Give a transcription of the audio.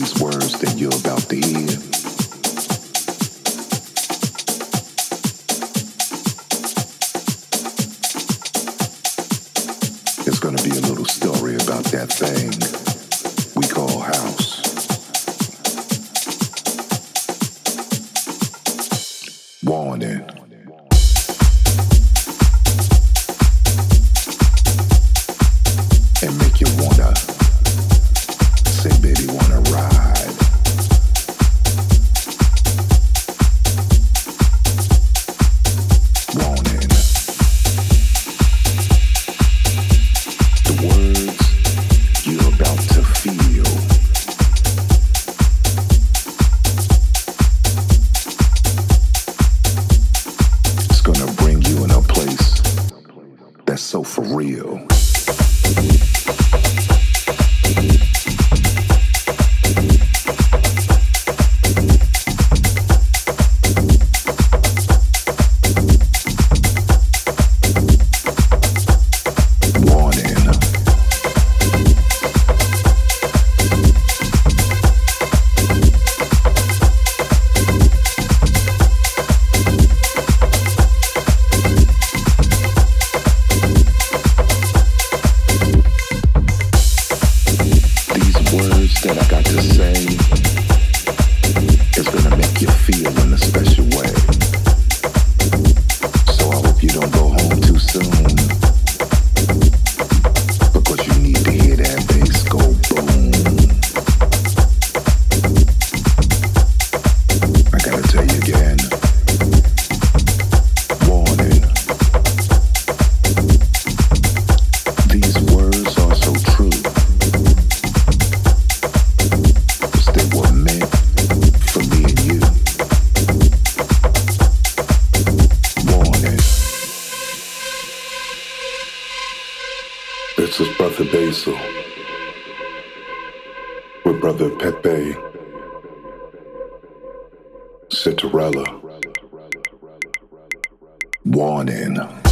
these words that you're about to hear. It's going to be a little story about that thing. Is Brother Basil with Brother Pepe Citarella. Warning.